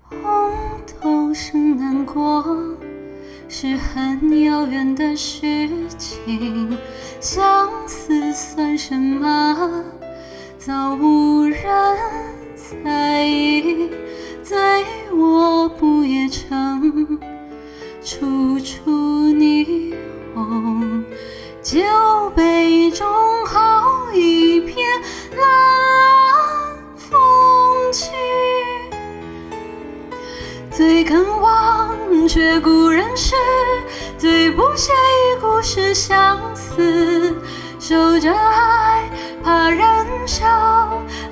红豆生南国，是很遥远的事情。相思算什么？早无人在意。醉卧不夜城，处处霓虹。酒杯中好一片蓝蓝风景。最肯忘却故人诗，最不屑一顾是相思。守着爱，怕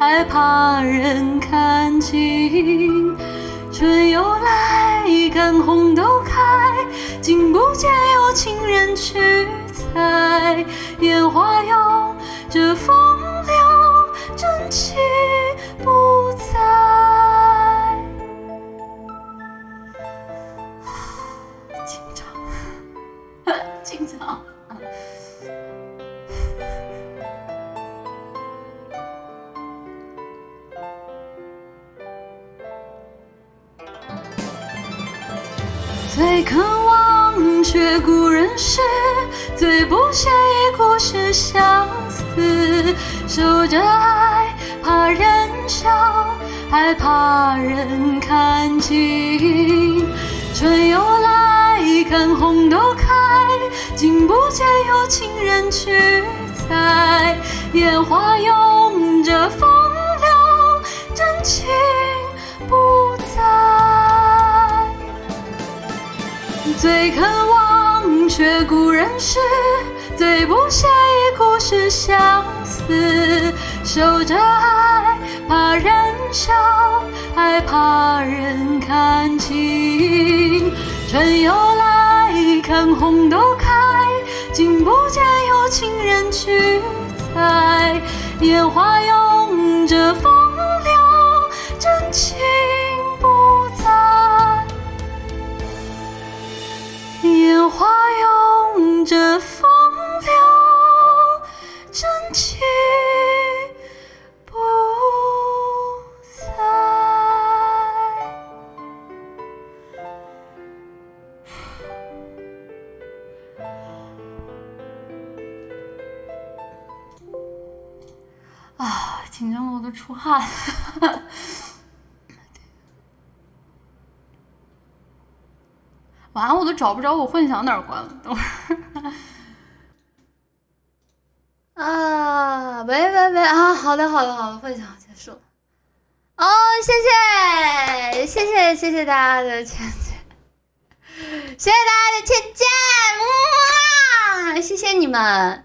怕人笑，还怕人看清。春又来，看红豆开，竟不见有情人去采。烟花拥着风流，真情不在。紧张，紧张。最肯忘却故人诗，最不屑一顾是相思。守着爱，怕人笑，还怕人看清。春又来，看红豆开，竟不见有情人去采。烟花拥着风最肯忘却故人诗，最不屑一顾是相思。守着爱，怕人笑，还怕人看清。春又来，看红豆开，竟不见有情人去采。烟花拥啊，紧张的我都出汗。完了，我都找不着我混响哪儿关了，等会儿。啊，喂喂喂啊，好的好的好的，混响结束了。哦，谢谢谢谢谢谢大家的欠欠，谢谢大家的欠欠，哇，谢谢你们。